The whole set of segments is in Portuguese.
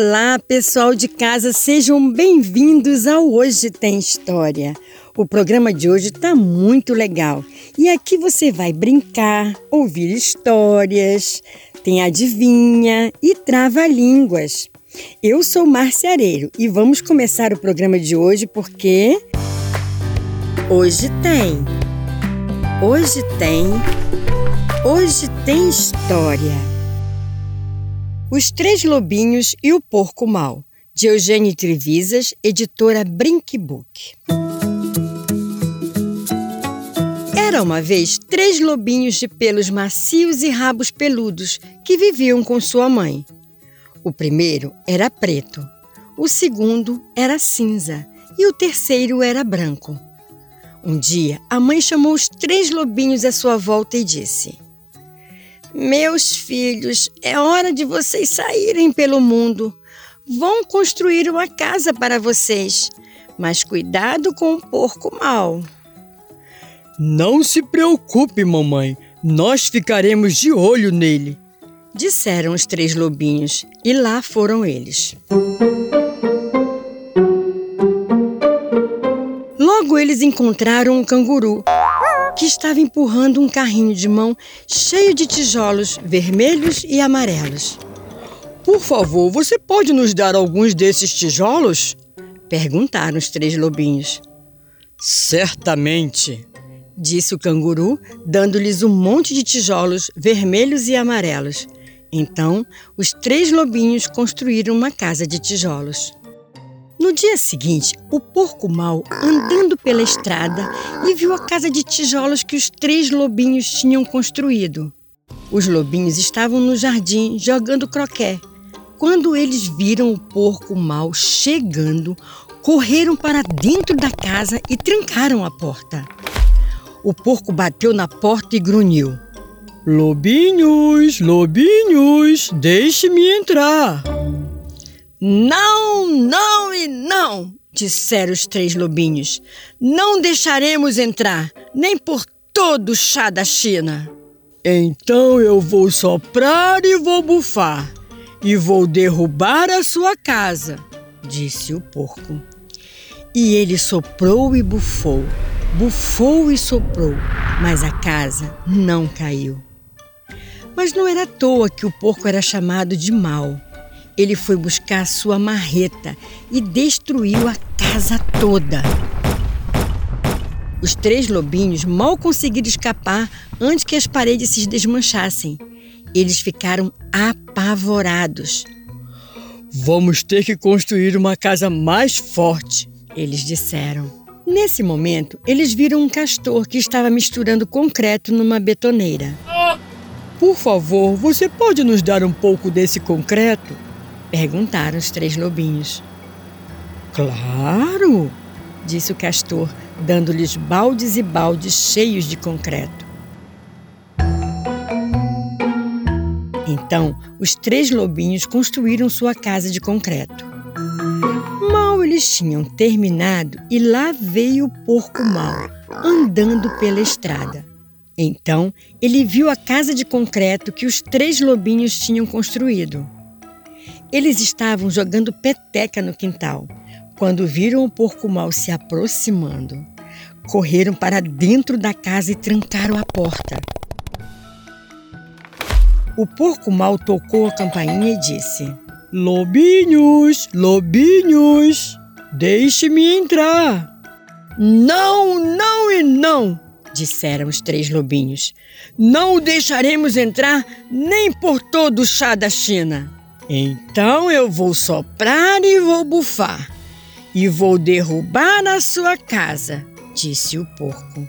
Olá, pessoal de casa, sejam bem-vindos ao Hoje Tem História. O programa de hoje está muito legal e aqui você vai brincar, ouvir histórias, tem adivinha e trava-línguas. Eu sou Márcia Areiro e vamos começar o programa de hoje porque. Hoje tem. Hoje tem. Hoje tem história. Os Três Lobinhos e o Porco Mal, de Eugênio Trevisas, editora Brinkbook. Era uma vez três lobinhos de pelos macios e rabos peludos que viviam com sua mãe. O primeiro era preto, o segundo era cinza e o terceiro era branco. Um dia, a mãe chamou os três lobinhos à sua volta e disse: meus filhos, é hora de vocês saírem pelo mundo. Vão construir uma casa para vocês, mas cuidado com o porco mau. Não se preocupe, mamãe. Nós ficaremos de olho nele, disseram os três lobinhos, e lá foram eles. Logo eles encontraram um canguru que estava empurrando um carrinho de mão cheio de tijolos vermelhos e amarelos. Por favor, você pode nos dar alguns desses tijolos? Perguntaram os três lobinhos. Certamente, disse o canguru, dando-lhes um monte de tijolos vermelhos e amarelos. Então, os três lobinhos construíram uma casa de tijolos. No dia seguinte, o porco mau andando pela estrada e viu a casa de tijolos que os três lobinhos tinham construído. Os lobinhos estavam no jardim jogando croquet. Quando eles viram o porco mau chegando, correram para dentro da casa e trancaram a porta. O porco bateu na porta e grunhiu: Lobinhos, lobinhos, deixe-me entrar. Não, não e não, disseram os três lobinhos. Não deixaremos entrar, nem por todo o chá da China. Então eu vou soprar e vou bufar, e vou derrubar a sua casa, disse o porco. E ele soprou e bufou, bufou e soprou, mas a casa não caiu. Mas não era à toa que o porco era chamado de mau ele foi buscar sua marreta e destruiu a casa toda. Os três lobinhos mal conseguiram escapar antes que as paredes se desmanchassem. Eles ficaram apavorados. Vamos ter que construir uma casa mais forte, eles disseram. Nesse momento, eles viram um castor que estava misturando concreto numa betoneira. Por favor, você pode nos dar um pouco desse concreto? Perguntaram os três lobinhos. Claro, disse o castor, dando-lhes baldes e baldes cheios de concreto. Então, os três lobinhos construíram sua casa de concreto. Mal eles tinham terminado e lá veio o porco mau, andando pela estrada. Então, ele viu a casa de concreto que os três lobinhos tinham construído. Eles estavam jogando peteca no quintal quando viram o porco mal se aproximando. Correram para dentro da casa e trancaram a porta. O porco mal tocou a campainha e disse: Lobinhos, lobinhos, deixe-me entrar. Não, não e não, disseram os três lobinhos. Não o deixaremos entrar nem por todo o chá da China. Então eu vou soprar e vou bufar, e vou derrubar a sua casa, disse o porco.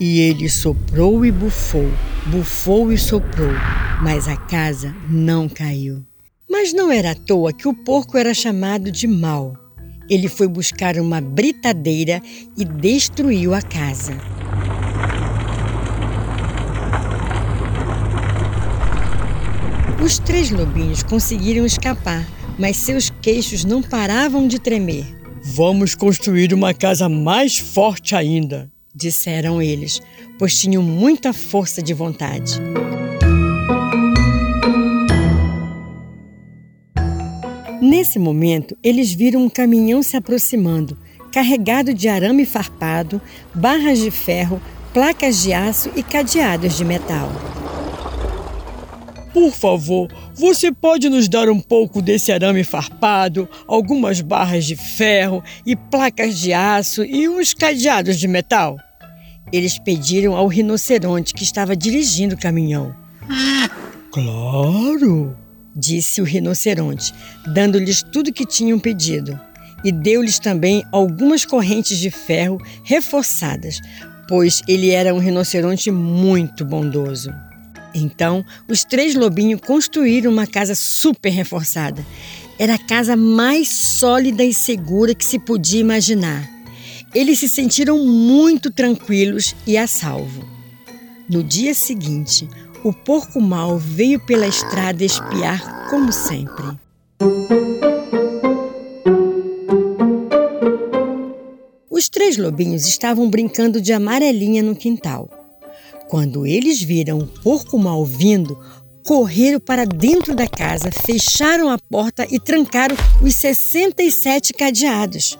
E ele soprou e bufou, bufou e soprou, mas a casa não caiu. Mas não era à toa que o porco era chamado de mau. Ele foi buscar uma britadeira e destruiu a casa. Os três lobinhos conseguiram escapar, mas seus queixos não paravam de tremer. Vamos construir uma casa mais forte ainda, disseram eles, pois tinham muita força de vontade. Nesse momento, eles viram um caminhão se aproximando, carregado de arame farpado, barras de ferro, placas de aço e cadeados de metal. Por favor, você pode nos dar um pouco desse arame farpado, algumas barras de ferro e placas de aço e uns cadeados de metal? Eles pediram ao rinoceronte que estava dirigindo o caminhão. Claro! disse o rinoceronte, dando-lhes tudo que tinham pedido. E deu-lhes também algumas correntes de ferro reforçadas, pois ele era um rinoceronte muito bondoso. Então, os três lobinhos construíram uma casa super reforçada. Era a casa mais sólida e segura que se podia imaginar. Eles se sentiram muito tranquilos e a salvo. No dia seguinte, o porco mau veio pela estrada espiar como sempre. Os três lobinhos estavam brincando de amarelinha no quintal. Quando eles viram o porco mal vindo, correram para dentro da casa, fecharam a porta e trancaram os 67 cadeados.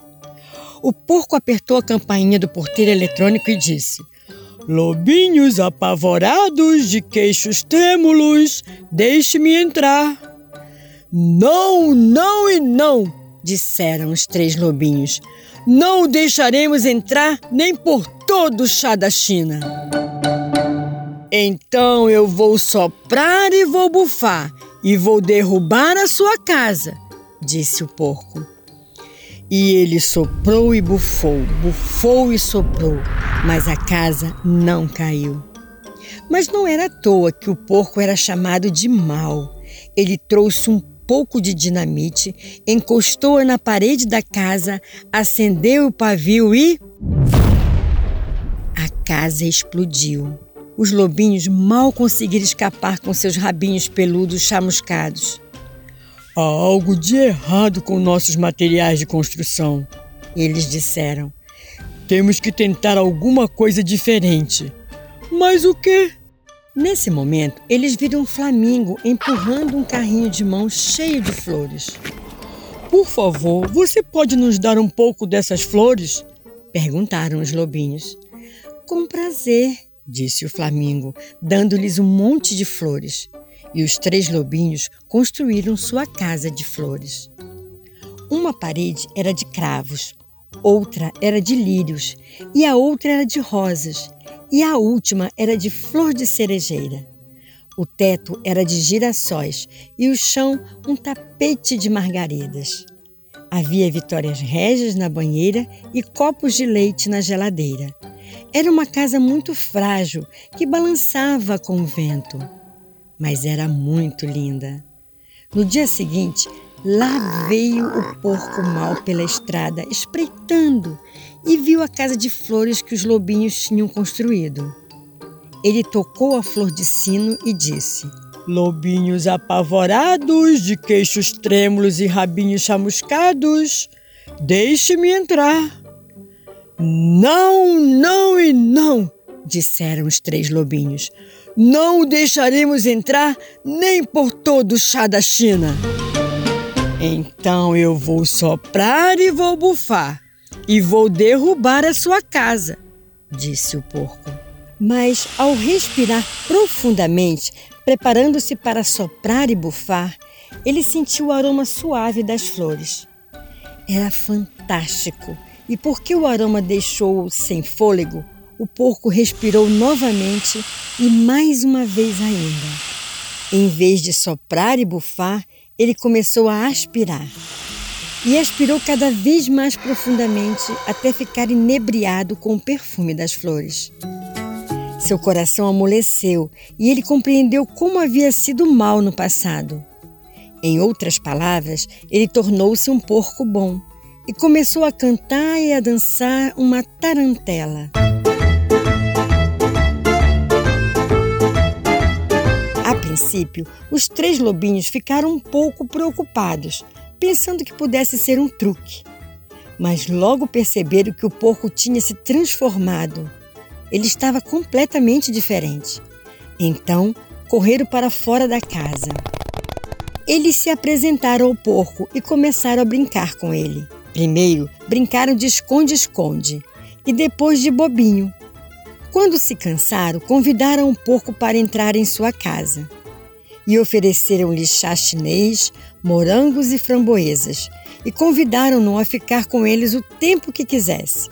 O porco apertou a campainha do porteiro eletrônico e disse: Lobinhos apavorados, de queixos trêmulos, deixe-me entrar. Não, não e não, disseram os três lobinhos. Não o deixaremos entrar nem por todo o chá da China. Então eu vou soprar e vou bufar e vou derrubar a sua casa, disse o porco. E ele soprou e bufou, bufou e soprou, mas a casa não caiu. Mas não era à toa que o porco era chamado de mal. Ele trouxe um pouco de dinamite, encostou-a na parede da casa, acendeu o pavio e. A casa explodiu. Os lobinhos mal conseguiram escapar com seus rabinhos peludos chamuscados. Há algo de errado com nossos materiais de construção, eles disseram. Temos que tentar alguma coisa diferente. Mas o quê? Nesse momento, eles viram um flamingo empurrando um carrinho de mão cheio de flores. Por favor, você pode nos dar um pouco dessas flores? Perguntaram os lobinhos. Com prazer, disse o flamingo, dando-lhes um monte de flores. E os três lobinhos construíram sua casa de flores. Uma parede era de cravos, outra era de lírios e a outra era de rosas e a última era de flor de cerejeira. O teto era de girassóis e o chão um tapete de margaridas. Havia vitórias régias na banheira e copos de leite na geladeira. Era uma casa muito frágil que balançava com o vento, mas era muito linda. No dia seguinte, lá veio o porco mal pela estrada, espreitando, e viu a casa de flores que os lobinhos tinham construído. Ele tocou a flor de sino e disse: Lobinhos apavorados, de queixos trêmulos e rabinhos chamuscados, deixe-me entrar. Não, não e não, disseram os três lobinhos. Não o deixaremos entrar nem por todo o chá da China. Então eu vou soprar e vou bufar e vou derrubar a sua casa, disse o porco. Mas ao respirar profundamente, preparando-se para soprar e bufar, ele sentiu o aroma suave das flores. Era fantástico e porque o aroma deixou-o sem fôlego, o porco respirou novamente e mais uma vez ainda. Em vez de soprar e bufar, ele começou a aspirar. E aspirou cada vez mais profundamente até ficar inebriado com o perfume das flores. Seu coração amoleceu e ele compreendeu como havia sido mal no passado. Em outras palavras, ele tornou-se um porco bom e começou a cantar e a dançar uma tarantela. A princípio, os três lobinhos ficaram um pouco preocupados, pensando que pudesse ser um truque. Mas logo perceberam que o porco tinha se transformado. Ele estava completamente diferente. Então, correram para fora da casa. eles se apresentaram ao porco e começaram a brincar com ele. Primeiro, brincaram de esconde-esconde e depois de bobinho. Quando se cansaram, convidaram o porco para entrar em sua casa e ofereceram-lhe chá chinês, morangos e framboesas e convidaram-no a ficar com eles o tempo que quisesse.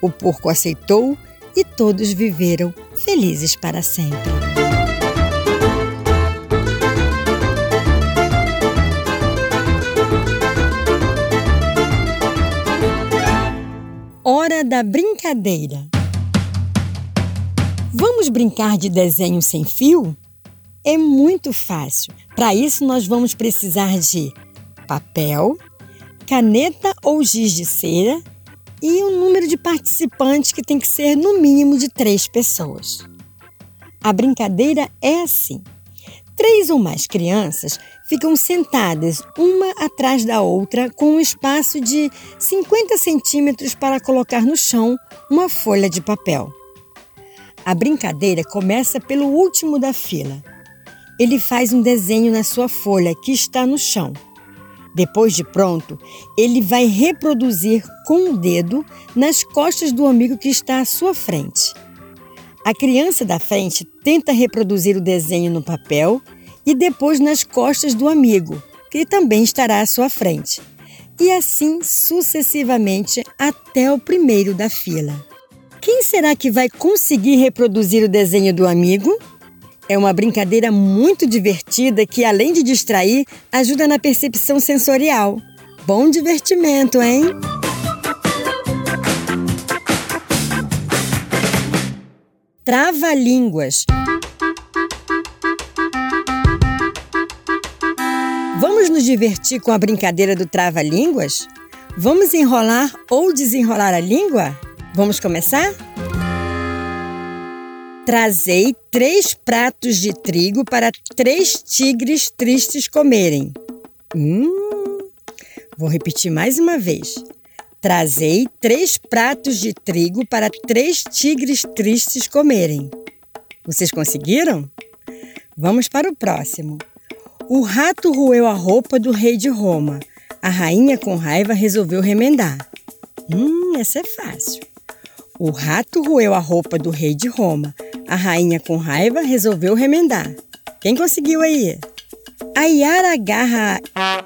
O porco aceitou e todos viveram felizes para sempre. Da brincadeira. Vamos brincar de desenho sem fio? É muito fácil. Para isso, nós vamos precisar de papel, caneta ou giz de cera e um número de participantes que tem que ser no mínimo de três pessoas. A brincadeira é assim: três ou mais crianças ficam sentadas uma atrás da outra com um espaço de 50 centímetros para colocar no chão uma folha de papel. A brincadeira começa pelo último da fila. Ele faz um desenho na sua folha que está no chão. Depois de pronto, ele vai reproduzir com o dedo nas costas do amigo que está à sua frente. A criança da frente tenta reproduzir o desenho no papel e depois nas costas do amigo, que também estará à sua frente. E assim sucessivamente até o primeiro da fila. Quem será que vai conseguir reproduzir o desenho do amigo? É uma brincadeira muito divertida que, além de distrair, ajuda na percepção sensorial. Bom divertimento, hein? Trava-línguas. Vamos nos divertir com a brincadeira do trava-línguas? Vamos enrolar ou desenrolar a língua? Vamos começar? Trazei três pratos de trigo para três tigres tristes comerem. Hum, vou repetir mais uma vez. Trazei três pratos de trigo para três tigres tristes comerem. Vocês conseguiram? Vamos para o próximo. O rato roeu a roupa do rei de Roma. A rainha, com raiva, resolveu remendar. Hum, essa é fácil. O rato roeu a roupa do rei de Roma. A rainha, com raiva, resolveu remendar. Quem conseguiu aí? A Yara agarra. A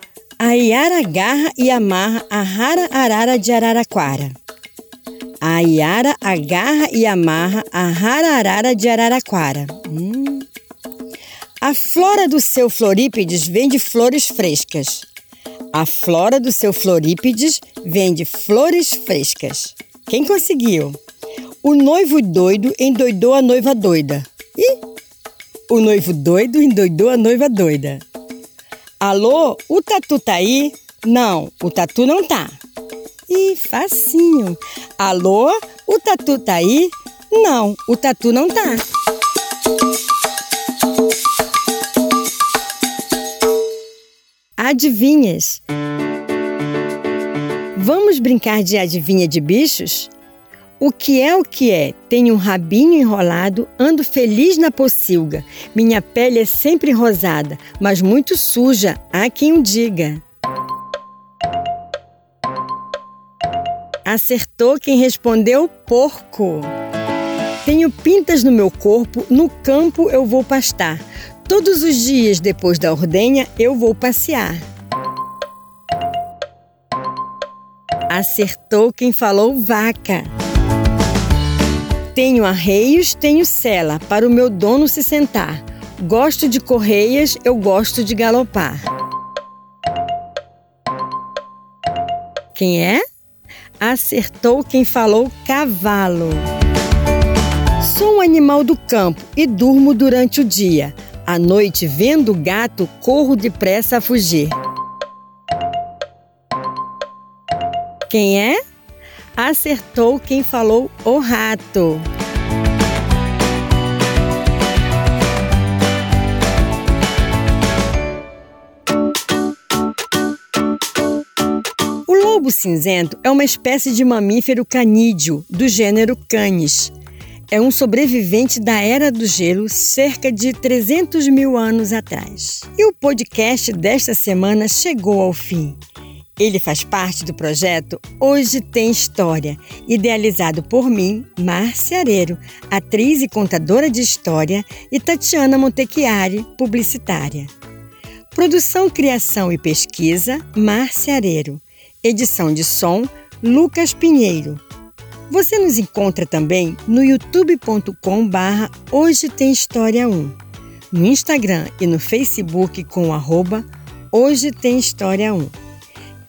Yara agarra e amarra a rara arara de Araraquara. A Yara agarra e amarra a rara arara de Araraquara. Hum. A flora do seu florípedes vende flores frescas. A flora do seu florípedes vende flores frescas. Quem conseguiu? O noivo doido endoidou a noiva doida. Ih! O noivo doido endoidou a noiva doida. Alô, o tatu tá aí? Não, o tatu não tá. Ih, facinho. Alô, o tatu tá aí? Não, o tatu não tá. Adivinhas? Vamos brincar de adivinha de bichos? O que é o que é? Tenho um rabinho enrolado, ando feliz na pocilga. Minha pele é sempre rosada, mas muito suja, há quem o diga. Acertou quem respondeu porco. Tenho pintas no meu corpo, no campo eu vou pastar. Todos os dias depois da ordenha eu vou passear. Acertou quem falou vaca. Tenho arreios, tenho sela, para o meu dono se sentar. Gosto de correias, eu gosto de galopar. Quem é? Acertou quem falou cavalo. Sou um animal do campo e durmo durante o dia. À noite, vendo o gato, corro depressa a fugir. Quem é? Acertou quem falou o rato. O lobo cinzento é uma espécie de mamífero canídeo do gênero Canis. é um sobrevivente da Era do Gelo, cerca de 300 mil anos atrás. E o podcast desta semana chegou ao fim. Ele faz parte do projeto Hoje Tem História, idealizado por mim, Márcia Areiro, atriz e contadora de história, e Tatiana Montechiari, publicitária. Produção, criação e pesquisa, Márcia Areiro. Edição de som, Lucas Pinheiro. Você nos encontra também no youtube.com barra Hoje Tem História 1, no Instagram e no Facebook com arroba Hoje Tem História 1.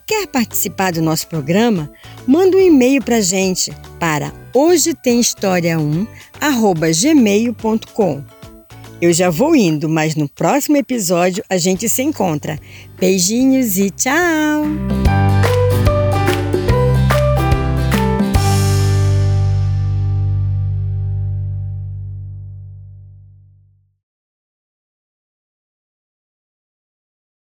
Quer participar do nosso programa? Manda um e-mail para gente para hoje tem história 1 gmail.com. Eu já vou indo, mas no próximo episódio a gente se encontra. Beijinhos e tchau!